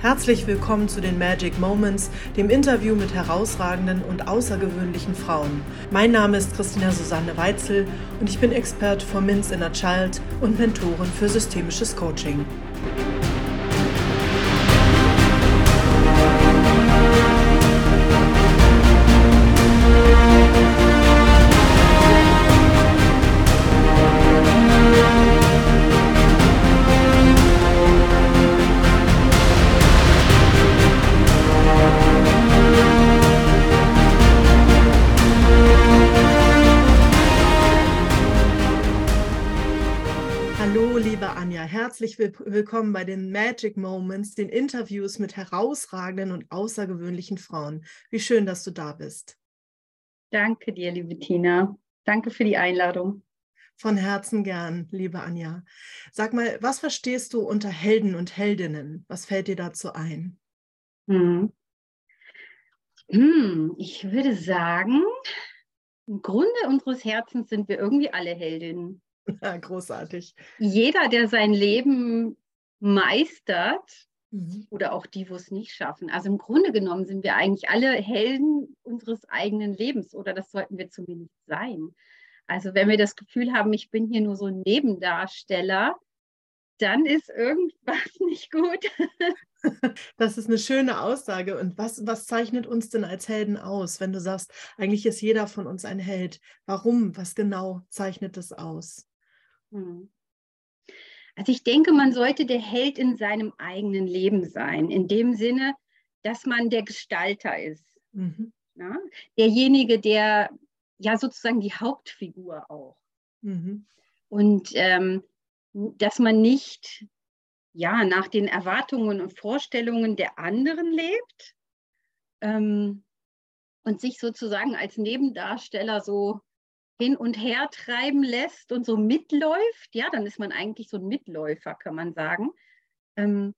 Herzlich willkommen zu den Magic Moments, dem Interview mit herausragenden und außergewöhnlichen Frauen. Mein Name ist Christina Susanne Weitzel und ich bin Expert for Min's Inner Child und Mentorin für systemisches Coaching. Herzlich willkommen bei den Magic Moments, den Interviews mit herausragenden und außergewöhnlichen Frauen. Wie schön, dass du da bist. Danke dir, liebe Tina. Danke für die Einladung. Von Herzen gern, liebe Anja. Sag mal, was verstehst du unter Helden und Heldinnen? Was fällt dir dazu ein? Hm. Hm, ich würde sagen, im Grunde unseres Herzens sind wir irgendwie alle Heldinnen. Ja, großartig. Jeder, der sein Leben meistert, mhm. oder auch die, wo es nicht schaffen. Also im Grunde genommen sind wir eigentlich alle Helden unseres eigenen Lebens oder das sollten wir zumindest sein. Also wenn wir das Gefühl haben, ich bin hier nur so ein Nebendarsteller, dann ist irgendwas nicht gut. Das ist eine schöne Aussage. Und was, was zeichnet uns denn als Helden aus, wenn du sagst, eigentlich ist jeder von uns ein Held? Warum? Was genau zeichnet es aus? Hm. Also ich denke, man sollte der Held in seinem eigenen Leben sein, in dem Sinne, dass man der Gestalter ist. Mhm. Ja? Derjenige, der ja sozusagen die Hauptfigur auch. Mhm. Und ähm, dass man nicht ja, nach den Erwartungen und Vorstellungen der anderen lebt ähm, und sich sozusagen als Nebendarsteller so hin und her treiben lässt und so mitläuft, ja, dann ist man eigentlich so ein Mitläufer, kann man sagen. Ähm,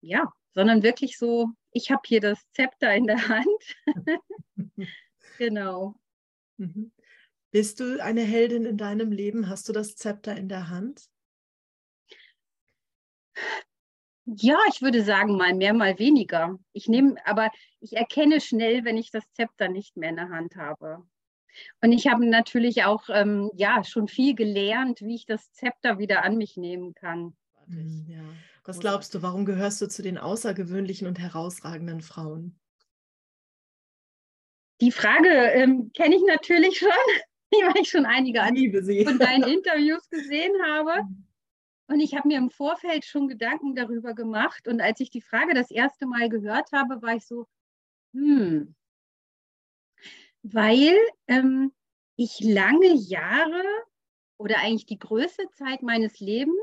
ja, sondern wirklich so, ich habe hier das Zepter in der Hand. genau. Mhm. Bist du eine Heldin in deinem Leben? Hast du das Zepter in der Hand? Ja, ich würde sagen, mal mehr, mal weniger. Ich nehme, aber ich erkenne schnell, wenn ich das Zepter nicht mehr in der Hand habe. Und ich habe natürlich auch ähm, ja, schon viel gelernt, wie ich das Zepter wieder an mich nehmen kann. Mhm, ja. Was glaubst du, warum gehörst du zu den außergewöhnlichen und herausragenden Frauen? Die Frage ähm, kenne ich natürlich schon, weil ich schon einige von deinen Interviews gesehen habe. Mhm. Und ich habe mir im Vorfeld schon Gedanken darüber gemacht. Und als ich die Frage das erste Mal gehört habe, war ich so, hm, weil ähm, ich lange Jahre oder eigentlich die größte Zeit meines Lebens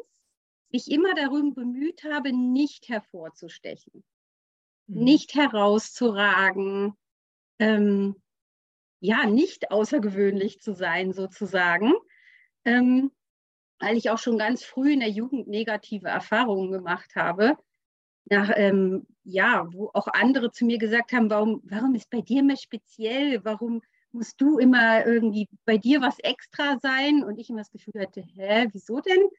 mich immer darum bemüht habe, nicht hervorzustechen, mhm. nicht herauszuragen, ähm, ja, nicht außergewöhnlich zu sein sozusagen, ähm, weil ich auch schon ganz früh in der Jugend negative Erfahrungen gemacht habe nach, ähm, ja, wo auch andere zu mir gesagt haben, warum, warum ist bei dir mehr speziell? Warum musst du immer irgendwie bei dir was extra sein? Und ich immer das Gefühl hatte, hä, wieso denn?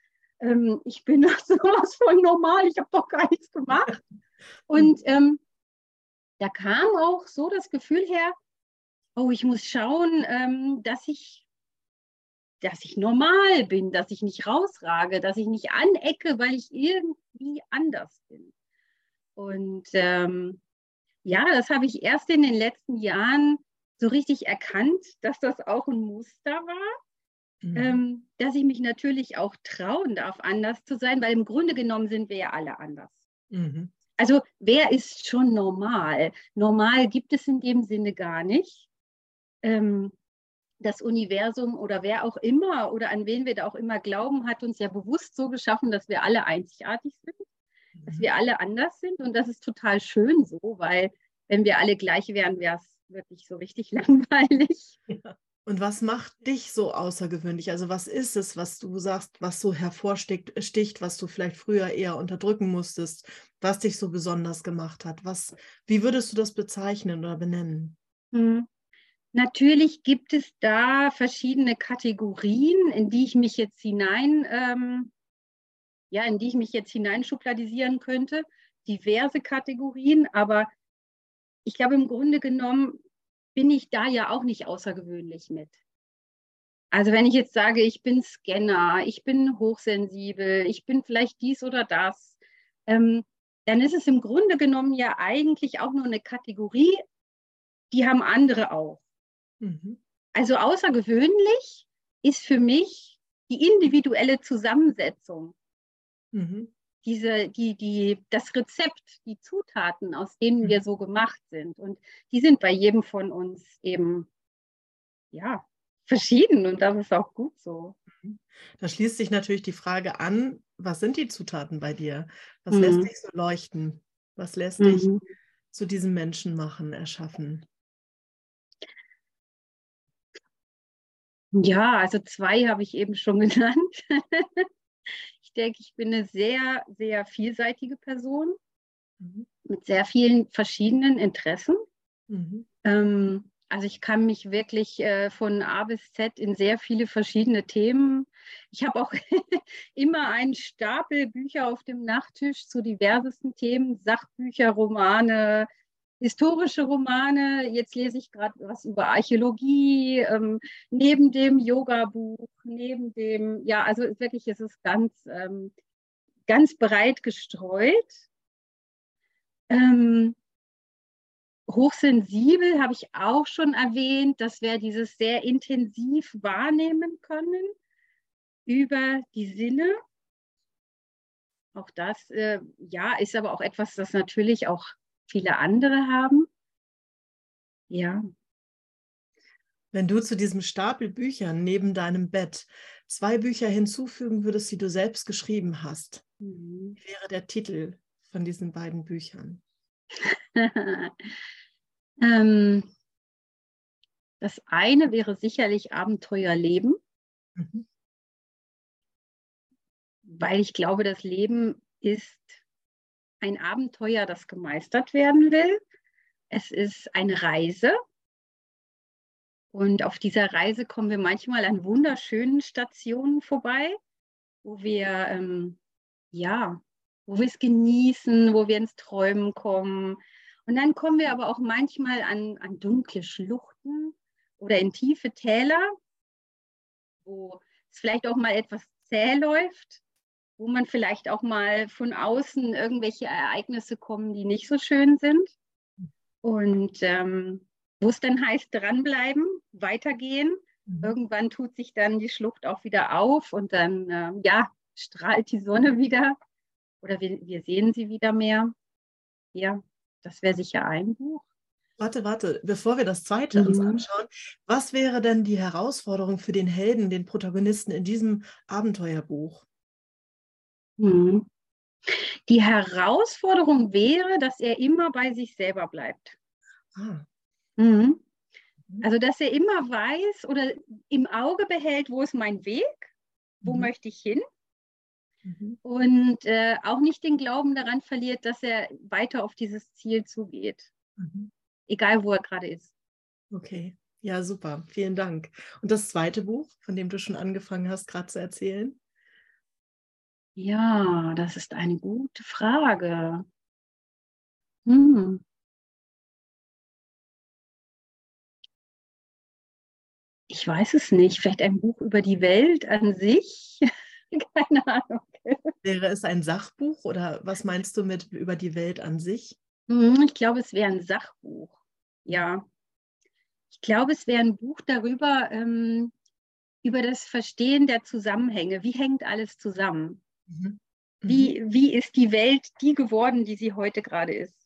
Ähm, ich bin doch sowas von normal, ich habe doch gar nichts gemacht. Und ähm, da kam auch so das Gefühl her, oh, ich muss schauen, ähm, dass ich dass ich normal bin, dass ich nicht rausrage, dass ich nicht anecke, weil ich irgendwie anders bin. Und ähm, ja, das habe ich erst in den letzten Jahren so richtig erkannt, dass das auch ein Muster war. Mhm. Ähm, dass ich mich natürlich auch trauen darf, anders zu sein, weil im Grunde genommen sind wir ja alle anders. Mhm. Also wer ist schon normal? Normal gibt es in dem Sinne gar nicht. Ähm, das Universum oder wer auch immer oder an wen wir da auch immer glauben, hat uns ja bewusst so geschaffen, dass wir alle einzigartig sind dass wir alle anders sind und das ist total schön so, weil wenn wir alle gleich wären, wäre es wirklich so richtig langweilig. Ja. Und was macht dich so außergewöhnlich? Also was ist es, was du sagst, was so hervorsticht, was du vielleicht früher eher unterdrücken musstest, was dich so besonders gemacht hat? Was, wie würdest du das bezeichnen oder benennen? Hm. Natürlich gibt es da verschiedene Kategorien, in die ich mich jetzt hinein ähm, ja, in die ich mich jetzt hineinschubladisieren könnte. diverse Kategorien, aber ich glaube, im Grunde genommen bin ich da ja auch nicht außergewöhnlich mit. Also wenn ich jetzt sage, ich bin Scanner, ich bin hochsensibel, ich bin vielleicht dies oder das, ähm, dann ist es im Grunde genommen ja eigentlich auch nur eine Kategorie, die haben andere auch. Mhm. Also außergewöhnlich ist für mich die individuelle Zusammensetzung. Mhm. Diese, die, die, das Rezept, die Zutaten, aus denen mhm. wir so gemacht sind. Und die sind bei jedem von uns eben, ja, verschieden und das ist auch gut so. Mhm. Da schließt sich natürlich die Frage an, was sind die Zutaten bei dir? Was mhm. lässt dich so leuchten? Was lässt mhm. dich zu diesem Menschen machen, erschaffen? Ja, also zwei habe ich eben schon genannt. Ich denke, ich bin eine sehr, sehr vielseitige Person mhm. mit sehr vielen verschiedenen Interessen. Mhm. Ähm, also ich kann mich wirklich äh, von A bis Z in sehr viele verschiedene Themen. Ich habe auch immer einen Stapel Bücher auf dem Nachttisch zu diversesten Themen, Sachbücher, Romane, historische Romane. Jetzt lese ich gerade was über Archäologie, ähm, neben dem Yoga-Buch, neben dem, ja, also wirklich ist es ganz, ähm, ganz breit gestreut. Ähm, Hochsensibel habe ich auch schon erwähnt, dass wir dieses sehr intensiv wahrnehmen können über die Sinne. Auch das, äh, ja, ist aber auch etwas, das natürlich auch viele andere haben. Ja. Wenn du zu diesem Stapel Büchern neben deinem Bett zwei Bücher hinzufügen würdest, die du selbst geschrieben hast, mhm. wie wäre der Titel von diesen beiden Büchern? ähm, das eine wäre sicherlich Abenteuerleben, mhm. weil ich glaube, das Leben ist ein Abenteuer, das gemeistert werden will. Es ist eine Reise. Und auf dieser Reise kommen wir manchmal an wunderschönen Stationen vorbei, wo wir ähm, ja wo wir es genießen, wo wir ins Träumen kommen. Und dann kommen wir aber auch manchmal an, an dunkle Schluchten oder in tiefe Täler, wo es vielleicht auch mal etwas zäh läuft, wo man vielleicht auch mal von außen irgendwelche Ereignisse kommen, die nicht so schön sind. Und ähm, wo es dann heißt, dranbleiben, weitergehen. Mhm. Irgendwann tut sich dann die Schlucht auch wieder auf und dann, äh, ja, strahlt die Sonne wieder oder wir, wir sehen sie wieder mehr. Ja, das wäre sicher ein Buch. Warte, warte, bevor wir das zweite mhm. uns anschauen, was wäre denn die Herausforderung für den Helden, den Protagonisten in diesem Abenteuerbuch? Mhm. Die Herausforderung wäre, dass er immer bei sich selber bleibt. Ah. Mhm. mhm. Also, dass er immer weiß oder im Auge behält, wo ist mein Weg, wo mhm. möchte ich hin Mhm. Und äh, auch nicht den Glauben daran verliert, dass er weiter auf dieses Ziel zugeht. Mhm. Egal, wo er gerade ist. Okay, ja, super. Vielen Dank. Und das zweite Buch, von dem du schon angefangen hast, gerade zu erzählen? Ja, das ist eine gute Frage. Hm. Ich weiß es nicht. Vielleicht ein Buch über die Welt an sich. Keine Ahnung. Wäre es ein Sachbuch oder was meinst du mit über die Welt an sich? Mhm, ich glaube, es wäre ein Sachbuch. Ja. Ich glaube, es wäre ein Buch darüber, ähm, über das Verstehen der Zusammenhänge. Wie hängt alles zusammen? Mhm. Wie, mhm. wie ist die Welt die geworden, die sie heute gerade ist?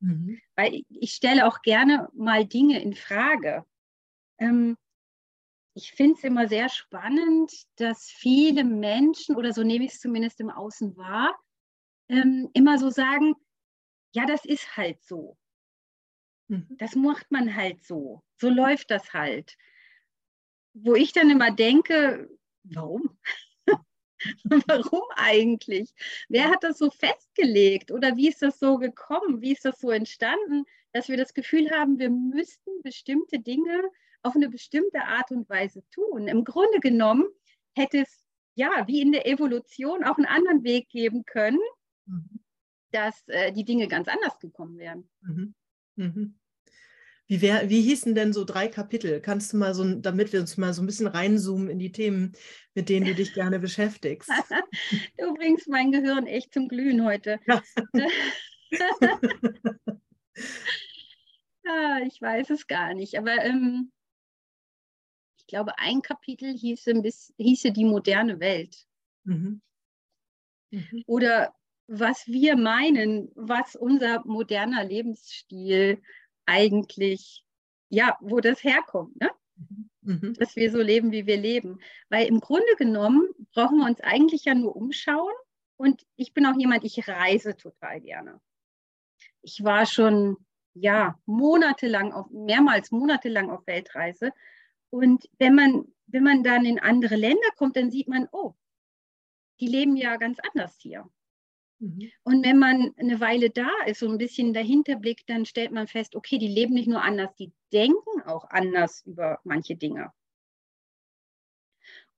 Mhm. Weil ich stelle auch gerne mal Dinge in Frage. Ähm, ich finde es immer sehr spannend, dass viele Menschen, oder so nehme ich es zumindest im Außen wahr, ähm, immer so sagen, ja, das ist halt so. Mhm. Das macht man halt so. So läuft das halt. Wo ich dann immer denke, warum? Warum eigentlich? Wer hat das so festgelegt oder wie ist das so gekommen? Wie ist das so entstanden, dass wir das Gefühl haben, wir müssten bestimmte Dinge auf eine bestimmte Art und Weise tun. Im Grunde genommen hätte es ja wie in der Evolution auch einen anderen Weg geben können. Mhm. dass äh, die Dinge ganz anders gekommen wären. Mhm. Mhm. Wie, wär, wie hießen denn so drei Kapitel? Kannst du mal so, damit wir uns mal so ein bisschen reinzoomen in die Themen, mit denen du dich gerne beschäftigst? du bringst mein Gehirn echt zum Glühen heute. Ja. ah, ich weiß es gar nicht, aber ähm, ich glaube, ein Kapitel hieße, hieße die moderne Welt. Mhm. Mhm. Oder was wir meinen, was unser moderner Lebensstil eigentlich, ja, wo das herkommt, ne? Mhm. dass wir so leben, wie wir leben. Weil im Grunde genommen brauchen wir uns eigentlich ja nur umschauen. Und ich bin auch jemand, ich reise total gerne. Ich war schon, ja, monatelang, auf, mehrmals monatelang auf Weltreise. Und wenn man, wenn man dann in andere Länder kommt, dann sieht man, oh, die leben ja ganz anders hier. Mhm. Und wenn man eine Weile da ist, so ein bisschen dahinter blickt, dann stellt man fest, okay, die leben nicht nur anders, die denken auch anders über manche Dinge.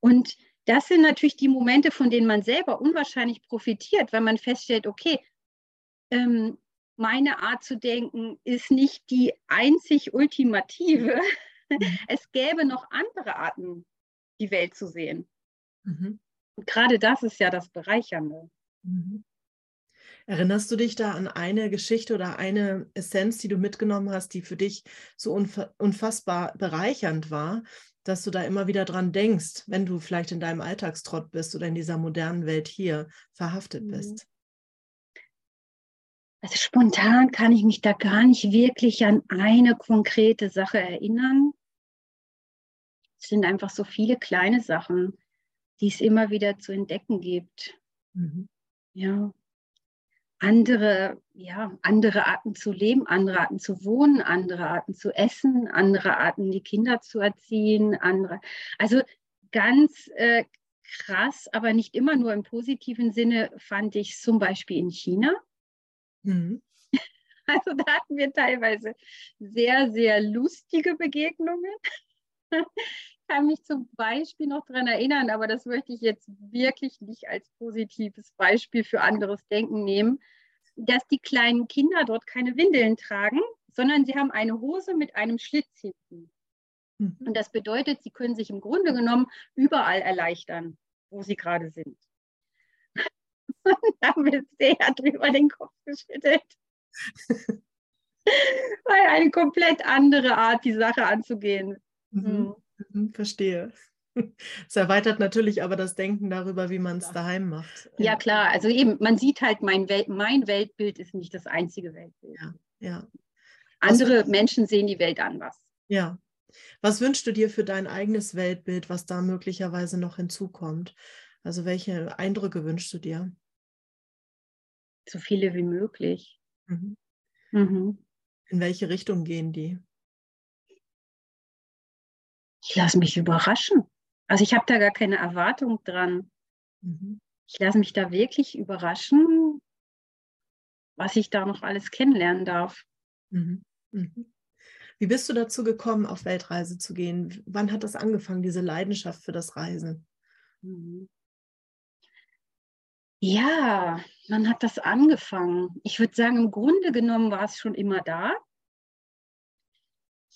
Und das sind natürlich die Momente, von denen man selber unwahrscheinlich profitiert, weil man feststellt, okay, ähm, meine Art zu denken ist nicht die einzig ultimative. Mhm. Es gäbe noch andere Arten, die Welt zu sehen. Mhm. Und gerade das ist ja das Bereichernde. Mhm. Erinnerst du dich da an eine Geschichte oder eine Essenz, die du mitgenommen hast, die für dich so unfassbar bereichernd war, dass du da immer wieder dran denkst, wenn du vielleicht in deinem Alltagstrott bist oder in dieser modernen Welt hier verhaftet mhm. bist? Also spontan kann ich mich da gar nicht wirklich an eine konkrete Sache erinnern. Es sind einfach so viele kleine Sachen, die es immer wieder zu entdecken gibt. Mhm. Ja andere, ja, andere Arten zu leben, andere Arten zu wohnen, andere Arten zu essen, andere Arten, die Kinder zu erziehen, andere. Also ganz äh, krass, aber nicht immer nur im positiven Sinne, fand ich zum Beispiel in China. Mhm. Also da hatten wir teilweise sehr, sehr lustige Begegnungen. Ich kann mich zum Beispiel noch daran erinnern, aber das möchte ich jetzt wirklich nicht als positives Beispiel für anderes Denken nehmen, dass die kleinen Kinder dort keine Windeln tragen, sondern sie haben eine Hose mit einem Schlitz hinten. Mhm. Und das bedeutet, sie können sich im Grunde genommen überall erleichtern, wo sie gerade sind. Und da haben wir sehr drüber den Kopf geschüttelt. Weil eine komplett andere Art, die Sache anzugehen. Mhm. Mhm. Verstehe. Es erweitert natürlich aber das Denken darüber, wie man es daheim macht. Ja, klar. Also eben, man sieht halt, mein, Welt, mein Weltbild ist nicht das einzige Weltbild. Ja, ja. Andere was, Menschen sehen die Welt anders. Ja. Was wünschst du dir für dein eigenes Weltbild, was da möglicherweise noch hinzukommt? Also welche Eindrücke wünschst du dir? So viele wie möglich. Mhm. Mhm. In welche Richtung gehen die? Ich lasse mich überraschen. Also ich habe da gar keine Erwartung dran. Mhm. Ich lasse mich da wirklich überraschen, was ich da noch alles kennenlernen darf. Mhm. Mhm. Wie bist du dazu gekommen, auf Weltreise zu gehen? Wann hat das angefangen, diese Leidenschaft für das Reisen? Mhm. Ja, wann hat das angefangen? Ich würde sagen, im Grunde genommen war es schon immer da.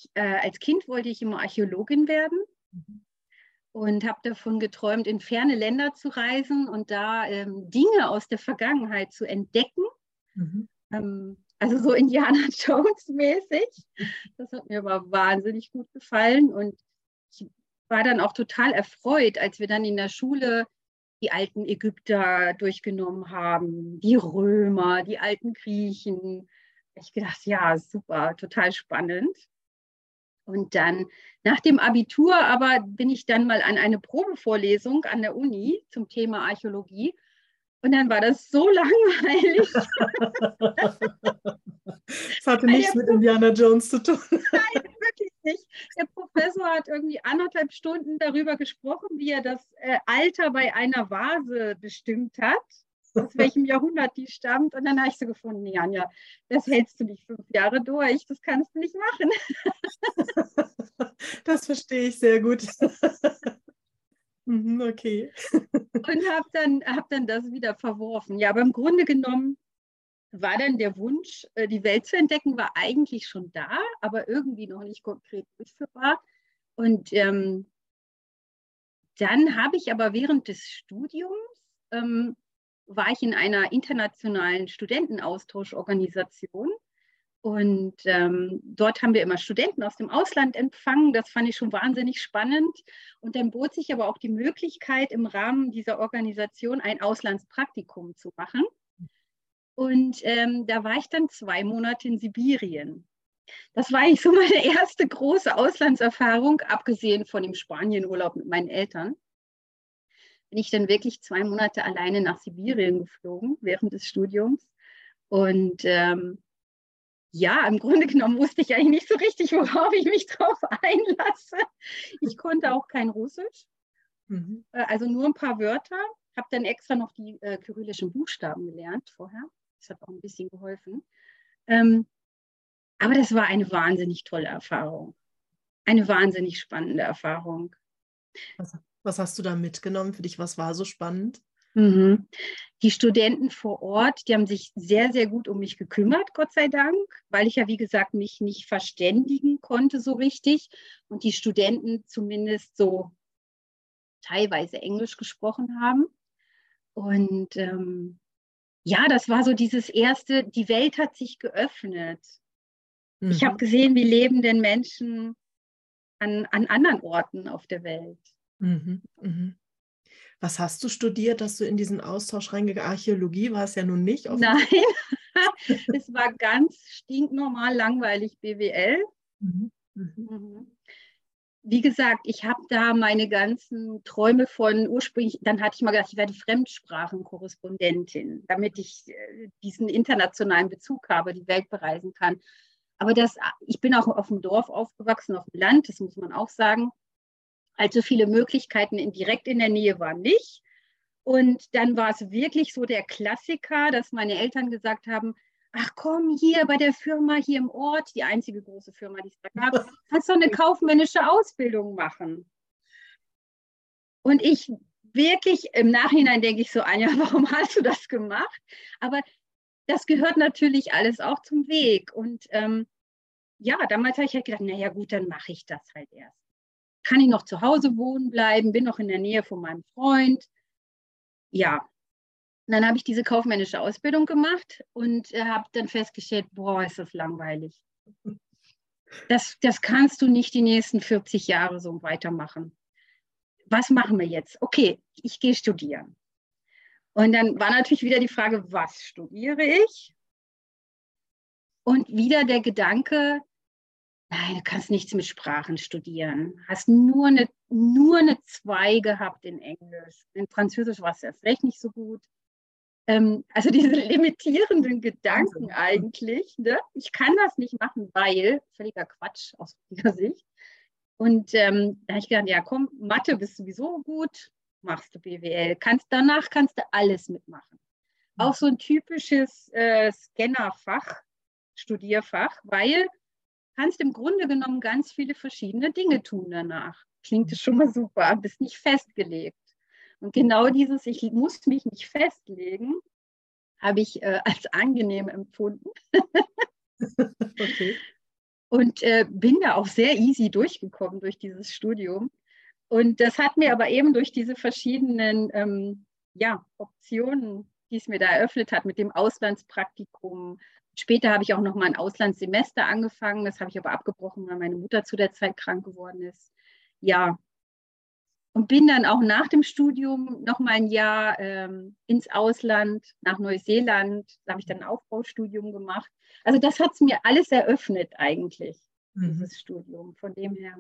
Ich, äh, als Kind wollte ich immer Archäologin werden. Mhm und habe davon geträumt, in ferne Länder zu reisen und da ähm, Dinge aus der Vergangenheit zu entdecken. Mhm. Ähm, also so Indiana Jones mäßig. Das hat mir aber wahnsinnig gut gefallen und ich war dann auch total erfreut, als wir dann in der Schule die alten Ägypter durchgenommen haben, die Römer, die alten Griechen. Ich gedacht, ja, super, total spannend. Und dann nach dem Abitur aber bin ich dann mal an eine Probevorlesung an der Uni zum Thema Archäologie. Und dann war das so langweilig. Das hatte nichts mit Indiana Jones zu tun. Nein, wirklich nicht. Der Professor hat irgendwie anderthalb Stunden darüber gesprochen, wie er das äh, Alter bei einer Vase bestimmt hat aus welchem Jahrhundert die stammt. Und dann habe ich so gefunden, nee, Anja, das hältst du nicht fünf Jahre durch, das kannst du nicht machen. Das verstehe ich sehr gut. Mhm, okay. Und habe dann, hab dann das wieder verworfen. Ja, aber im Grunde genommen war dann der Wunsch, äh, die Welt zu entdecken, war eigentlich schon da, aber irgendwie noch nicht konkret durchführbar. Und ähm, dann habe ich aber während des Studiums, ähm, war ich in einer internationalen Studentenaustauschorganisation. Und ähm, dort haben wir immer Studenten aus dem Ausland empfangen. Das fand ich schon wahnsinnig spannend. Und dann bot sich aber auch die Möglichkeit, im Rahmen dieser Organisation ein Auslandspraktikum zu machen. Und ähm, da war ich dann zwei Monate in Sibirien. Das war eigentlich so meine erste große Auslandserfahrung, abgesehen von dem Spanienurlaub mit meinen Eltern. Bin ich dann wirklich zwei Monate alleine nach Sibirien geflogen während des Studiums. Und ähm, ja, im Grunde genommen wusste ich eigentlich nicht so richtig, worauf ich mich drauf einlasse. Ich konnte auch kein Russisch, mhm. Äh, also nur ein paar Wörter. Habe dann extra noch die äh, kyrillischen Buchstaben gelernt vorher. Das hat auch ein bisschen geholfen. Ähm, aber das war eine wahnsinnig tolle Erfahrung. Eine wahnsinnig spannende Erfahrung. Was, hast du da mitgenommen für dich? Was war so spannend? Mhm. Die Studenten vor Ort, die haben sich sehr, sehr gut um mich gekümmert, Gott sei Dank, weil ich ja, wie gesagt, mich nicht verständigen konnte so richtig und die Studenten zumindest so teilweise Englisch gesprochen haben. Und ähm, ja, das war so dieses erste, die Welt hat sich geöffnet. Mhm. Ich habe gesehen, wie leben denn Menschen an, an anderen Orten auf der Welt. Mhm. Mhm. Was hast du studiert, dass du in diesen Austausch reingegangen Archäologie war es ja nun nicht. Nein, es war ganz stinknormal, langweilig BWL. Mhm. Mhm. mhm wie gesagt, ich habe da meine ganzen Träume von ursprünglich, dann hatte ich mal gedacht, ich werde Fremdsprachenkorrespondentin, damit ich äh, diesen internationalen Bezug habe, die Welt bereisen kann. Aber das, ich bin auch auf dem Dorf aufgewachsen, auf dem Land, das muss man auch sagen. Also viele Möglichkeiten in, direkt in der Nähe waren nicht. Und dann war es wirklich so der Klassiker, dass meine Eltern gesagt haben, ach komm, hier bei der Firma hier im Ort, die einzige große Firma, die es da gab, kannst du eine kaufmännische Ausbildung machen. Und ich wirklich im Nachhinein denke ich so, Anja, warum hast du das gemacht? Aber das gehört natürlich alles auch zum Weg. Und ähm, ja, damals habe ich halt gedacht, naja gut, dann mache ich das halt erst. Kann ich noch zu Hause wohnen bleiben, bin noch in der Nähe von meinem Freund. Ja, und dann habe ich diese kaufmännische Ausbildung gemacht und äh, habe dann festgestellt, boah, ist das langweilig. Das, das kannst du nicht die nächsten 40 Jahre so weitermachen. Was machen wir jetzt? Okay, ich gehe studieren. Und dann war natürlich wieder die Frage, was studiere ich? Und wieder der Gedanke, nein, du kannst nichts mit Sprachen studieren. Hast nur eine, nur eine 2 gehabt in Englisch. In Französisch war es erst recht nicht so gut ähm, also diese limitierenden Gedanken eigentlich. Ne? Ich kann das nicht machen, weil, völliger Quatsch aus dieser Sicht. Und ähm, da habe ich gedacht, ja komm, Mathe bist sowieso gut, machst du BWL. Kannst, danach kannst du alles mitmachen. Auch so ein typisches äh, Scannerfach, Studierfach, weil kannst im Grunde genommen ganz viele verschiedene Dinge tun danach. Klingt es schon mal super, bist nicht festgelegt. Und genau dieses, ich muss mich nicht festlegen, habe ich äh, als angenehm empfunden. okay. Und äh, bin da auch sehr easy durchgekommen durch dieses Studium. Und das hat mir aber eben durch diese verschiedenen ähm, ja, Optionen, die es mir da eröffnet hat, mit dem Auslandspraktikum. Später habe ich auch noch mal ein Auslandssemester angefangen. Das habe ich aber abgebrochen, weil meine Mutter zu der Zeit krank geworden ist. Ja, und bin dann auch nach dem Studium noch mal ein Jahr ähm, ins Ausland, nach Neuseeland. Da habe ich dann ein Aufbaustudium gemacht. Also das hat es mir alles eröffnet eigentlich, mhm. dieses Studium. Von dem her.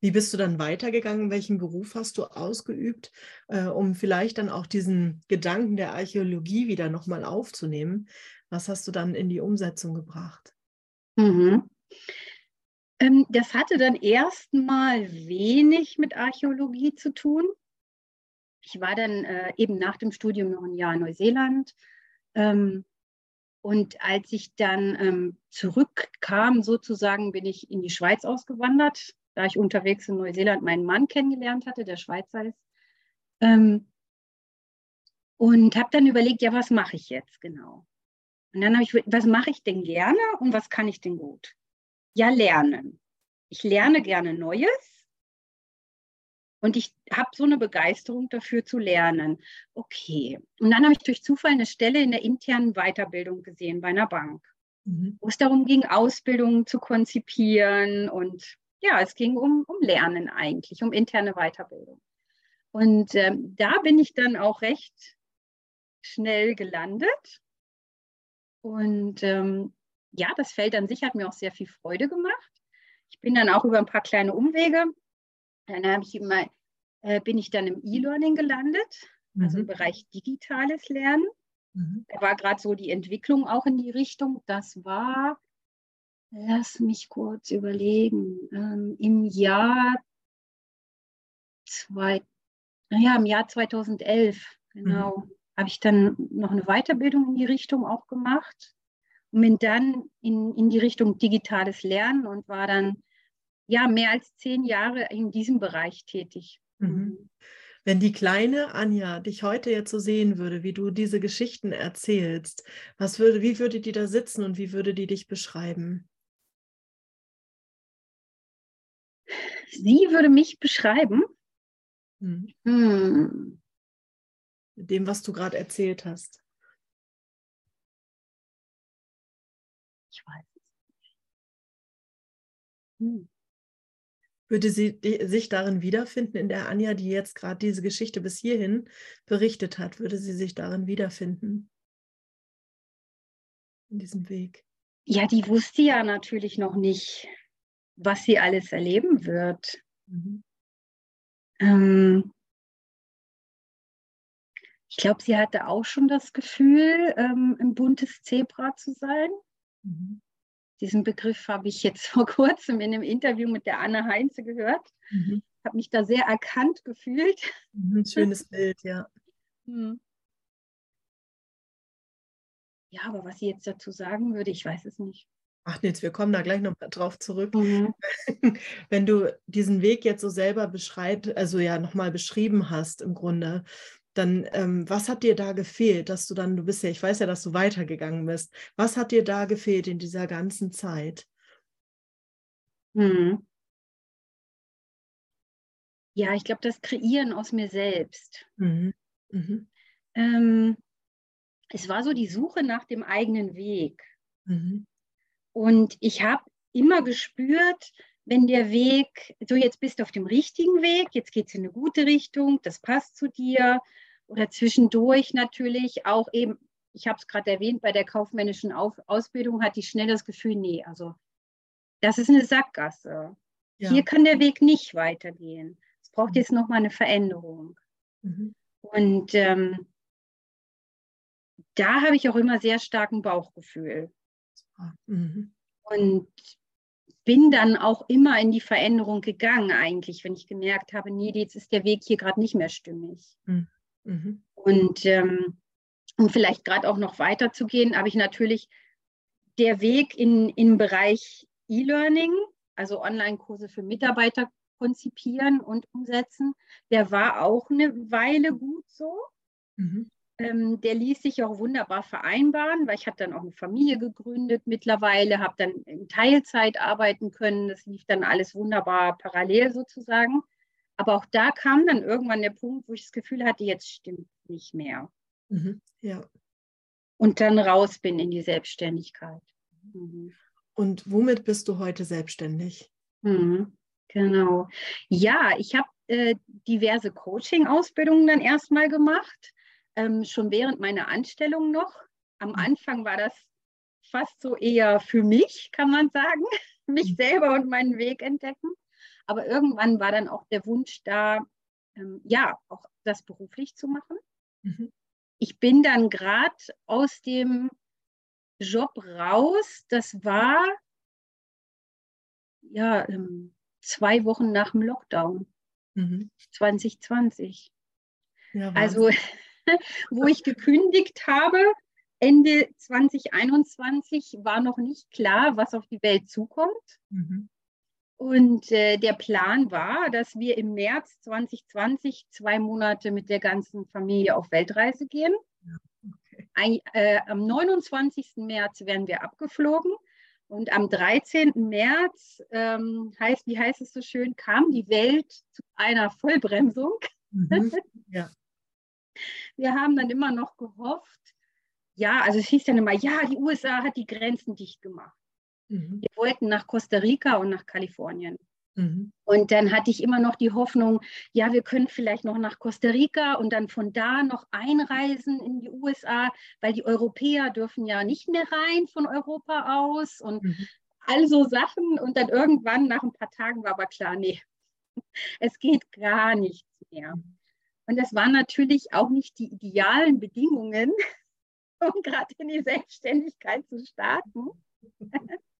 Wie bist du dann weitergegangen? Welchen Beruf hast du ausgeübt, äh, um vielleicht dann auch diesen Gedanken der Archäologie wieder nochmal aufzunehmen? Was hast du dann in die Umsetzung gebracht? Mhm. Ähm, das hatte dann erstmal wenig mit Archäologie zu tun. Ich war dann äh, eben nach dem Studium noch ein Jahr in Neuseeland. Ähm, und als ich dann ähm, zurückkam, sozusagen, bin ich in die Schweiz ausgewandert, da ich unterwegs in Neuseeland meinen Mann kennengelernt hatte, der Schweizer ist. Ähm, und habe dann überlegt, ja, was mache ich jetzt genau? Und dann habe ich, was mache ich denn gerne und was kann ich denn gut? Ja, lernen. Ich lerne gerne Neues und ich habe so eine Begeisterung dafür zu lernen. Okay. Und dann habe ich durch Zufall eine Stelle in der internen Weiterbildung gesehen bei einer Bank, mhm. wo es darum ging, Ausbildungen zu konzipieren und ja, es ging um, um Lernen eigentlich, um interne Weiterbildung. Und ähm, da bin ich dann auch recht schnell gelandet. Und ähm, ja, das Feld an sich hat mir auch sehr viel Freude gemacht. Ich bin dann auch über ein paar kleine Umwege. Dann habe ich immer, äh, bin ich dann im E-Learning gelandet, mhm. also im mhm. Bereich digitales Lernen. Mhm. Da war gerade so die Entwicklung auch in die Richtung. Das war Lass mich kurz überlegen. Ähm, Im Jahr zwei, ja, im Jahr 2011, genau, mhm. Habe ich dann noch eine Weiterbildung in die Richtung auch gemacht und bin dann in, in die Richtung digitales Lernen und war dann ja mehr als zehn Jahre in diesem Bereich tätig. Mhm. Wenn die kleine Anja dich heute jetzt so sehen würde, wie du diese Geschichten erzählst, was würde, wie würde die da sitzen und wie würde die dich beschreiben? Sie würde mich beschreiben. Hm. Hm. Mit dem, was du gerade erzählt hast. Ich weiß es nicht. Hm. Würde sie sich darin wiederfinden, in der Anja, die jetzt gerade diese Geschichte bis hierhin berichtet hat, würde sie sich darin wiederfinden? In diesem Weg? Ja, die wusste ja natürlich noch nicht, was sie alles erleben wird. Mhm. Ähm, ich glaube, sie hatte auch schon das Gefühl, ähm, ein buntes Zebra zu sein. Mhm. Diesen Begriff habe ich jetzt vor kurzem in einem Interview mit der Anne Heinze gehört. Mhm. Habe mich da sehr erkannt gefühlt. Mhm, schönes Bild, ja. Mhm. Ja, aber was sie jetzt dazu sagen würde, ich weiß es nicht. Ach Nils, wir kommen da gleich noch mal drauf zurück. Mhm. Wenn du diesen Weg jetzt so selber beschreibst, also ja nochmal beschrieben hast im Grunde, dann ähm, was hat dir da gefehlt, dass du dann, du bist ja, ich weiß ja, dass du weitergegangen bist. Was hat dir da gefehlt in dieser ganzen Zeit? Mhm. Ja, ich glaube, das Kreieren aus mir selbst. Mhm. Mhm. Ähm, es war so die Suche nach dem eigenen Weg. Mhm. Und ich habe immer gespürt, wenn der Weg, so jetzt bist du auf dem richtigen Weg, jetzt geht es in eine gute Richtung, das passt zu dir. Oder zwischendurch natürlich auch eben, ich habe es gerade erwähnt, bei der kaufmännischen auf Ausbildung hatte ich schnell das Gefühl, nee, also das ist eine Sackgasse. Ja. Hier kann der Weg nicht weitergehen. Es braucht mhm. jetzt nochmal eine Veränderung. Mhm. Und ähm, da habe ich auch immer sehr starken Bauchgefühl. Mhm. Und bin dann auch immer in die Veränderung gegangen, eigentlich, wenn ich gemerkt habe, nee, jetzt ist der Weg hier gerade nicht mehr stimmig. Mhm. Mhm. Und ähm, um vielleicht gerade auch noch weiter zu gehen, habe ich natürlich der Weg in, im Bereich E-Learning, also Online-Kurse für Mitarbeiter konzipieren und umsetzen, der war auch eine Weile gut so. Mhm. Ähm, der ließ sich auch wunderbar vereinbaren, weil ich habe dann auch eine Familie gegründet mittlerweile, habe dann in Teilzeit arbeiten können. Das lief dann alles wunderbar parallel sozusagen. Aber auch da kam dann irgendwann der Punkt, wo ich das Gefühl hatte, jetzt stimmt nicht mehr. Mhm, ja. Und dann raus bin in die Selbstständigkeit. Mhm. Und womit bist du heute selbstständig? Mhm, genau. Ja, ich habe äh, diverse Coaching-Ausbildungen dann erstmal gemacht ähm, schon während meiner Anstellung noch. Am mhm. Anfang war das fast so eher für mich, kann man sagen, mich mhm. selber und meinen Weg entdecken. Aber irgendwann war dann auch der Wunsch da, ähm, ja, auch das beruflich zu machen. Mhm. Ich bin dann gerade aus dem Job raus. Das war ja ähm, zwei Wochen nach dem Lockdown mhm. 2020. Ja, also wo ich gekündigt habe. Ende 2021 war noch nicht klar, was auf die Welt zukommt. Mhm. Und äh, der Plan war, dass wir im März 2020 zwei Monate mit der ganzen Familie auf Weltreise gehen. Okay. äh, am 29. März werden wir abgeflogen und am 13. März, ähm, heißt, wie heißt es so schön, kam die Welt zu einer Vollbremsung. Mhm. Ja. Wir haben dann immer noch gehofft, ja, also es hieß dann immer, ja, die USA hat die Grenzen dicht gemacht. Mhm. Wir wollten nach Costa Rica und nach Kalifornien. Mhm. Und dann hatte ich immer noch die Hoffnung, ja, wir können vielleicht noch nach Costa Rica und dann von da noch einreisen in die USA, weil die Europäer dürfen ja nicht mehr rein von Europa aus und mhm. all so Sachen. Und dann irgendwann nach ein paar Tagen war aber klar, nee, es geht gar nichts mehr. Mhm. Und das waren natürlich auch nicht die idealen Bedingungen, um gerade in die Selbstständigkeit zu starten.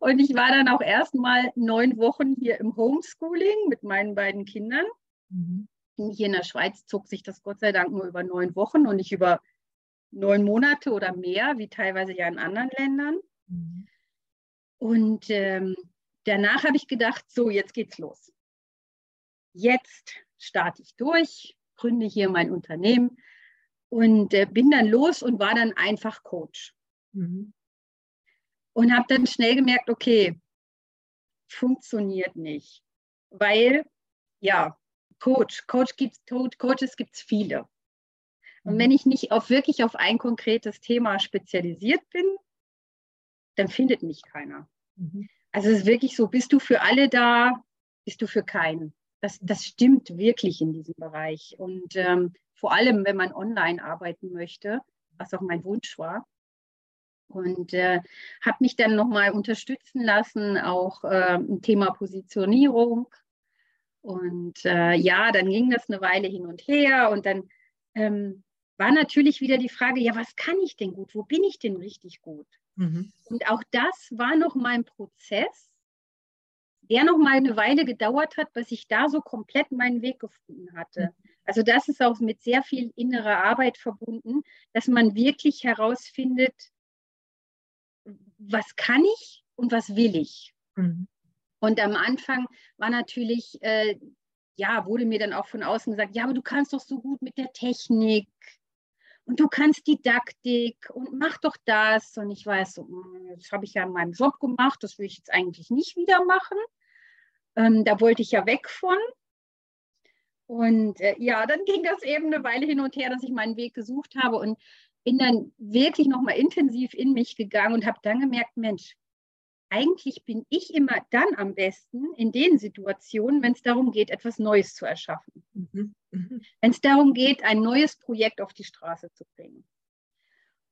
Und ich war dann auch erstmal neun Wochen hier im Homeschooling mit meinen beiden Kindern. Mhm. Hier in der Schweiz zog sich das Gott sei Dank nur über neun Wochen und nicht über neun Monate oder mehr, wie teilweise ja in anderen Ländern. Mhm. Und ähm, danach habe ich gedacht, so, jetzt geht's los. Jetzt starte ich durch, gründe hier mein Unternehmen und äh, bin dann los und war dann einfach Coach. Mhm und habe dann schnell gemerkt, okay, funktioniert nicht, weil ja, Coach, Coach gibt's, Coaches gibt es viele. Und wenn mhm. ich nicht auf wirklich auf ein konkretes Thema spezialisiert bin, dann findet mich keiner. Mhm. Also es ist wirklich so, bist du für alle da, bist du für keinen. Das, das stimmt wirklich in diesem Bereich. Und ähm, vor allem, wenn man online arbeiten möchte, was auch mein Wunsch war, und äh, habe mich dann nochmal unterstützen lassen, auch äh, im Thema Positionierung. Und äh, ja, dann ging das eine Weile hin und her und dann ähm, war natürlich wieder die Frage, ja, was kann ich denn gut? Wo bin ich denn richtig gut? Mhm. Und auch das war noch mal ein Prozess, der noch mal eine Weile gedauert hat, bis ich da so komplett meinen Weg gefunden hatte. Mhm. Also das ist auch mit sehr viel innerer Arbeit verbunden, dass man wirklich herausfindet, was kann ich und was will ich? Mhm. Und am Anfang war natürlich, äh, ja, wurde mir dann auch von außen gesagt, ja, aber du kannst doch so gut mit der Technik und du kannst Didaktik und mach doch das. Und ich weiß, so, hm, das habe ich ja in meinem Job gemacht, das will ich jetzt eigentlich nicht wieder machen. Ähm, da wollte ich ja weg von. Und äh, ja, dann ging das eben eine Weile hin und her, dass ich meinen Weg gesucht habe. Und bin dann wirklich nochmal intensiv in mich gegangen und habe dann gemerkt, Mensch, eigentlich bin ich immer dann am besten in den Situationen, wenn es darum geht, etwas Neues zu erschaffen. Mhm. Mhm. Wenn es darum geht, ein neues Projekt auf die Straße zu bringen.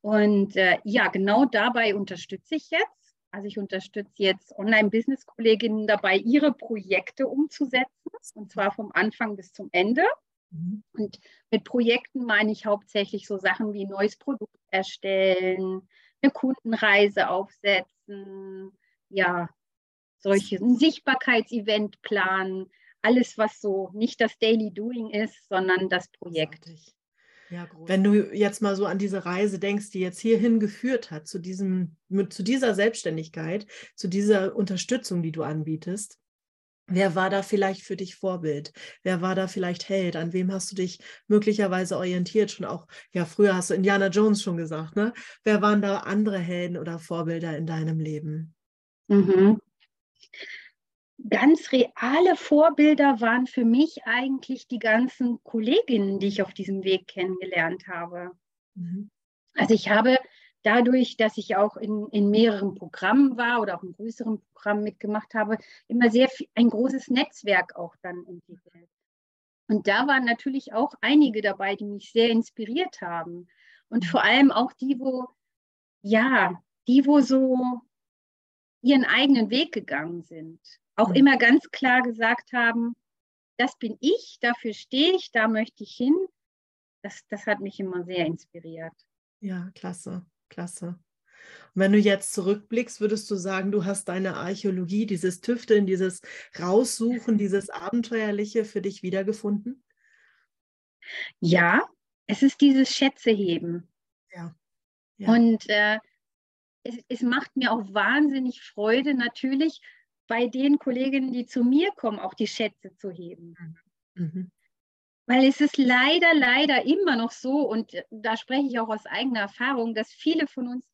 Und äh, ja, genau dabei unterstütze ich jetzt. Also ich unterstütze jetzt Online-Business-Kolleginnen dabei, ihre Projekte umzusetzen, und zwar vom Anfang bis zum Ende. Mhm. Und mit Projekten meine ich hauptsächlich so Sachen wie neues Produkt erstellen, eine Kundenreise aufsetzen, ja, solche, ein Sichtbarkeitsevent planen, alles, was so nicht das Daily Doing ist, sondern das Projekt. Ja, Wenn du jetzt mal so an diese Reise denkst, die jetzt hierhin geführt hat, zu, diesem, zu dieser Selbstständigkeit, zu dieser Unterstützung, die du anbietest, Wer war da vielleicht für dich Vorbild? Wer war da vielleicht Held? An wem hast du dich möglicherweise orientiert? Schon auch, ja, früher hast du Indiana Jones schon gesagt, ne? Wer waren da andere Helden oder Vorbilder in deinem Leben? Mhm. Ganz reale Vorbilder waren für mich eigentlich die ganzen Kolleginnen, die ich auf diesem Weg kennengelernt habe. Mhm. Also ich habe dadurch, dass ich auch in, in mehreren Programmen war oder auch in größeren Programmen mitgemacht habe, immer sehr viel, ein großes Netzwerk auch dann entwickelt. Und da waren natürlich auch einige dabei, die mich sehr inspiriert haben. Und vor allem auch die, wo, ja, die, wo so ihren eigenen Weg gegangen sind. Auch mhm. immer ganz klar gesagt haben, das bin ich, dafür stehe ich, da möchte ich hin. Das, das hat mich immer sehr inspiriert. Ja, klasse. Klasse. Und wenn du jetzt zurückblickst, würdest du sagen, du hast deine Archäologie, dieses Tüfteln, dieses Raussuchen, dieses Abenteuerliche für dich wiedergefunden? Ja, es ist dieses Schätzeheben. Ja. ja. Und äh, es, es macht mir auch wahnsinnig Freude, natürlich bei den Kolleginnen, die zu mir kommen, auch die Schätze zu heben. Mhm. Weil es ist leider, leider immer noch so, und da spreche ich auch aus eigener Erfahrung, dass viele von uns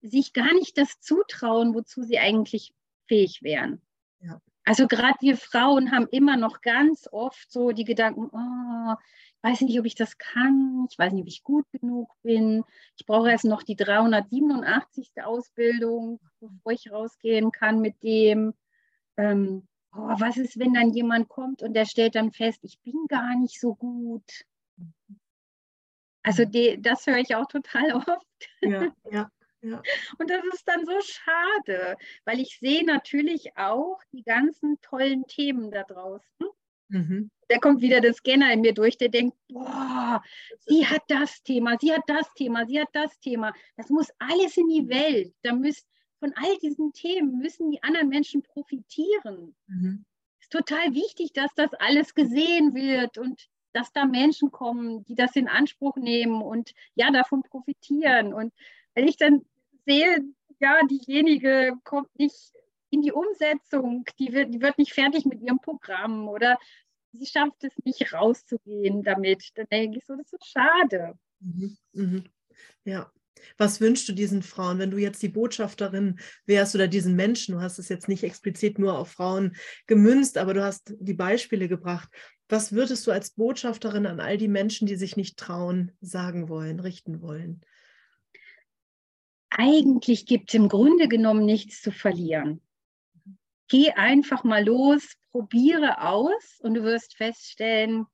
sich gar nicht das zutrauen, wozu sie eigentlich fähig wären. Ja. Also gerade wir Frauen haben immer noch ganz oft so die Gedanken, oh, ich weiß nicht, ob ich das kann, ich weiß nicht, ob ich gut genug bin, ich brauche erst noch die 387. Ausbildung, bevor ich rausgehen kann mit dem. Ähm, oh, was ist, wenn dann jemand kommt und der stellt dann fest, ich bin gar nicht so gut. Also die, das höre ich auch total oft. Ja, ja. Ja. Und das ist dann so schade, weil ich sehe natürlich auch die ganzen tollen Themen da draußen. Mhm. Da kommt wieder der Scanner in mir durch, der denkt, boah, sie hat das Thema, sie hat das Thema, sie hat das Thema. Das muss alles in die Welt. Da müsst, von all diesen Themen müssen die anderen Menschen profitieren. Mhm. Es ist total wichtig, dass das alles gesehen wird und dass da Menschen kommen, die das in Anspruch nehmen und ja, davon profitieren. Und wenn ich dann sehe, ja, diejenige kommt nicht in die Umsetzung, die wird, die wird nicht fertig mit ihrem Programm oder sie schafft es nicht rauszugehen damit. Dann denke ich so, das ist schade. Mhm, mhm. Ja. Was wünschst du diesen Frauen, wenn du jetzt die Botschafterin wärst oder diesen Menschen? Du hast es jetzt nicht explizit nur auf Frauen gemünzt, aber du hast die Beispiele gebracht. Was würdest du als Botschafterin an all die Menschen, die sich nicht trauen, sagen wollen, richten wollen? eigentlich gibt es im Grunde genommen nichts zu verlieren. Geh einfach mal los, probiere aus und du wirst feststellen,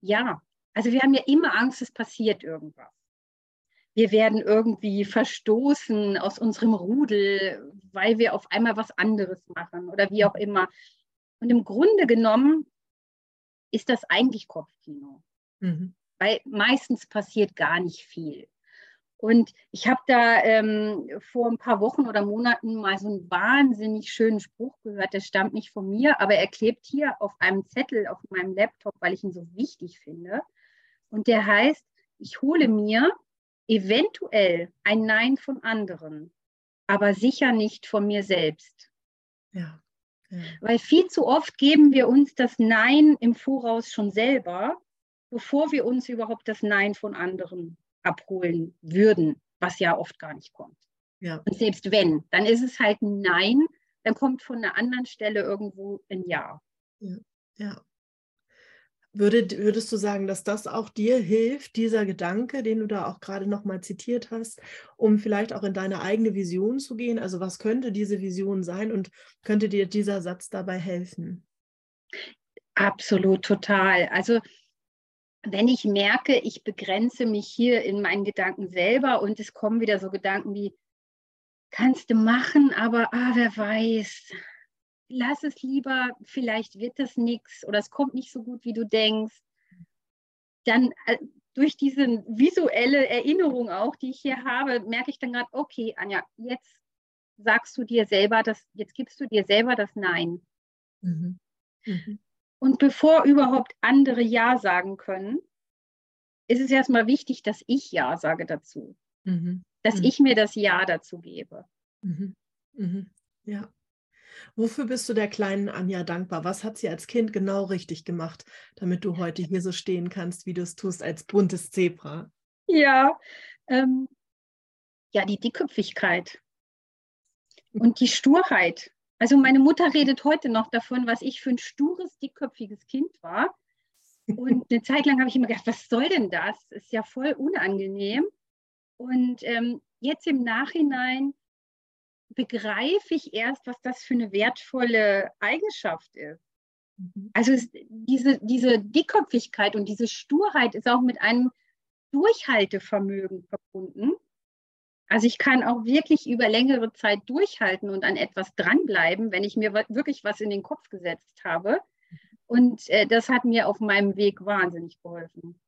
ja, also wir haben ja immer Angst, es passiert irgendwas. Wir werden irgendwie verstoßen aus unserem Rudel, weil wir auf einmal was anderes machen oder wie auch immer. Und im Grunde genommen ist das eigentlich Kopfkino. Mhm. Weil meistens passiert gar nicht viel. Und ich habe da ähm, vor ein paar Wochen oder Monaten mal so einen wahnsinnig schönen Spruch gehört. Der stammt nicht von mir, aber er klebt hier auf einem Zettel auf meinem Laptop, weil ich ihn so wichtig finde. Und der heißt, ich hole mir eventuell ein Nein von anderen, aber sicher nicht von mir selbst. Ja, ja. Weil viel zu oft geben wir uns das Nein im Voraus schon selber, bevor wir uns überhaupt das Nein von anderen abholen würden, was ja oft gar nicht kommt. Ja. Und selbst wenn, dann ist es halt ein Nein, dann kommt von einer anderen Stelle irgendwo ein Ja. Ja. ja. Würde, würdest du sagen, dass das auch dir hilft, dieser Gedanke, den du da auch gerade nochmal zitiert hast, um vielleicht auch in deine eigene Vision zu gehen? Also was könnte diese Vision sein und könnte dir dieser Satz dabei helfen? Absolut, total. Also wenn ich merke, ich begrenze mich hier in meinen Gedanken selber und es kommen wieder so Gedanken wie, kannst du machen, aber ah, wer weiß, lass es lieber, vielleicht wird das nichts oder es kommt nicht so gut, wie du denkst, dann äh, durch diese visuelle Erinnerung auch, die ich hier habe, merke ich dann gerade, okay, Anja, jetzt sagst du dir selber das, jetzt gibst du dir selber das Nein. Mhm. Mhm. Und bevor überhaupt andere Ja sagen können, ist es erstmal wichtig, dass ich Ja sage dazu. Mhm. Dass mhm. ich mir das Ja dazu gebe. Mhm. mhm. Ja. Wofür bist du der kleinen Anja dankbar? Was hat sie als Kind genau richtig gemacht, damit du heute hier so stehen kannst, wie du es tust, als buntes Zebra? Ja, ähm, ja, die Dickköpfigkeit und die Sturheit. Also meine Mutter redet heute noch davon, was ich für ein stures, dickköpfiges Kind war. Und eine Zeit lang habe ich immer gedacht, was soll denn das? Ist ja voll unangenehm. Und ähm, jetzt im Nachhinein begreife ich erst, was das für eine wertvolle Eigenschaft ist. Mhm. Also es, diese, diese Dickköpfigkeit und diese Sturheit ist auch mit einem Durchhaltevermögen verbunden. Also ich kann auch wirklich über längere Zeit durchhalten und an etwas dranbleiben, wenn ich mir wirklich was in den Kopf gesetzt habe. Und äh, das hat mir auf meinem Weg wahnsinnig geholfen.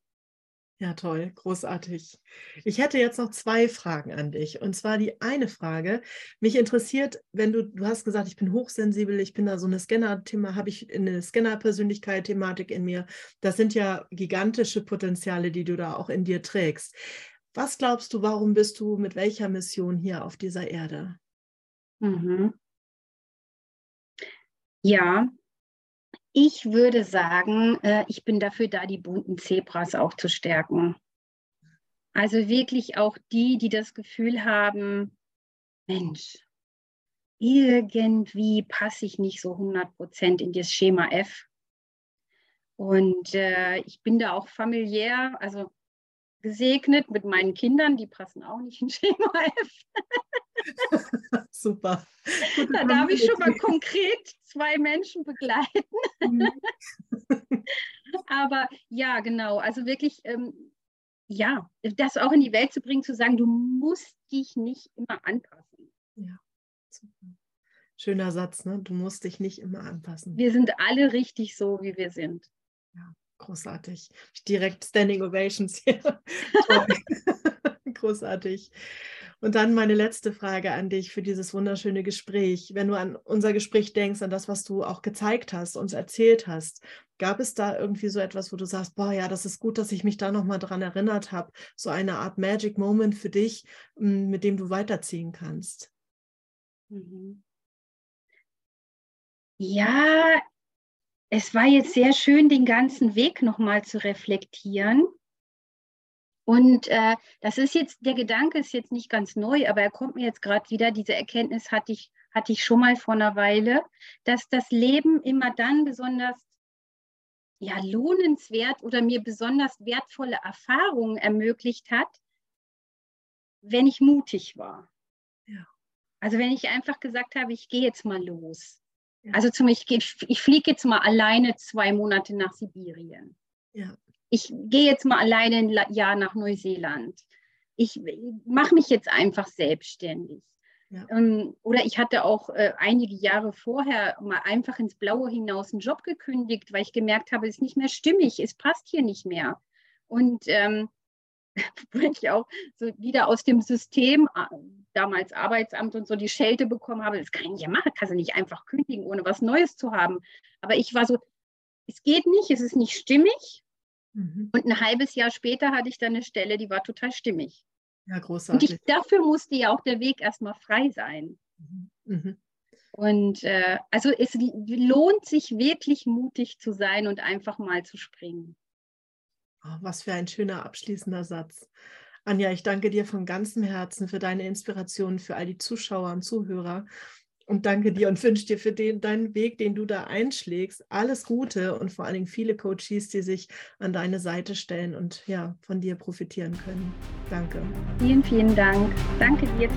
Ja, toll, großartig. Ich hätte jetzt noch zwei Fragen an dich. Und zwar die eine Frage, mich interessiert, wenn du, du hast gesagt, ich bin hochsensibel, ich bin da so eine Scanner-Thema, habe ich eine Scanner-Persönlichkeit-Thematik in mir. Das sind ja gigantische Potenziale, die du da auch in dir trägst. Was glaubst du, warum bist du mit welcher Mission hier auf dieser Erde? Mhm. Ja, Ich würde sagen, äh, ich bin dafür da, die bunten Zebras auch zu stärken. Also wirklich auch die, die das Gefühl haben, Mensch, irgendwie passe ich nicht so 100 Prozent in das Schema F. Und äh, ich bin da auch familiär, also gesegnet mit meinen Kindern, die passen auch nicht in Schema F. Super. Gute da darf ich schon mal konkret zwei Menschen begleiten. Mhm. Aber ja, genau, also wirklich, ähm, ja, das auch in die Welt zu bringen, zu sagen, du musst dich nicht immer anpassen. Ja, super. Schöner Satz, ne? Du musst dich nicht immer anpassen. Wir sind alle richtig so, wie wir sind. Ja, großartig. Direkt Standing Ovations hier. großartig. Und dann meine letzte Frage an dich für dieses wunderschöne Gespräch. Wenn du an unser Gespräch denkst, an das, was du auch gezeigt hast, uns erzählt hast, gab es da irgendwie so etwas, wo du sagst, boah, ja, das ist gut, dass ich mich da nochmal dran erinnert habe, so eine Art Magic Moment für dich, mit dem du weiterziehen kannst? Mhm. Ja, es war jetzt sehr schön, den ganzen Weg nochmal zu reflektieren. Und äh, das ist jetzt, der Gedanke ist jetzt nicht ganz neu, aber er kommt mir jetzt gerade wieder. Diese Erkenntnis hatte ich, hatte ich schon mal vor einer Weile, dass das Leben immer dann besonders ja, lohnenswert oder mir besonders wertvolle Erfahrungen ermöglicht hat, wenn ich mutig war. Ja. Also wenn ich einfach gesagt habe, ich gehe jetzt mal los. Also zum Beispiel, ich, ich fliege jetzt mal alleine zwei Monate nach Sibirien. Ja. Ich gehe jetzt mal alleine ein Jahr nach Neuseeland. Ich mache mich jetzt einfach selbstständig. Ja. Ähm, oder ich hatte auch äh, einige Jahre vorher mal einfach ins Blaue hinaus einen Job gekündigt, weil ich gemerkt habe, es ist nicht mehr stimmig, es passt hier nicht mehr. Und ähm, wo ich auch so wieder aus dem System, äh, damals Arbeitsamt und so, die Schelte bekommen habe, das kann ich nicht machen, kannst du nicht einfach kündigen, ohne was Neues zu haben. Aber ich war so, es geht nicht, es ist nicht stimmig. Mhm. Und ein halbes Jahr später hatte ich dann eine Stelle, die war total stimmig. Ja, großartig. Und ich, dafür musste ja auch der Weg erstmal frei sein. Mhm. mhm. Und äh, also es lohnt sich wirklich mutig zu sein und einfach mal zu springen. Oh, was für ein schöner abschließender Satz. Anja, ich danke dir von ganzem Herzen für deine Inspiration, für all die Zuschauer und Zuhörer. Und danke dir und wünsche dir für den, deinen Weg, den du da einschlägst, alles Gute und vor allen Dingen viele Coaches, die sich an deine Seite stellen und ja, von dir profitieren können. Danke. Vielen, vielen Dank. Danke dir.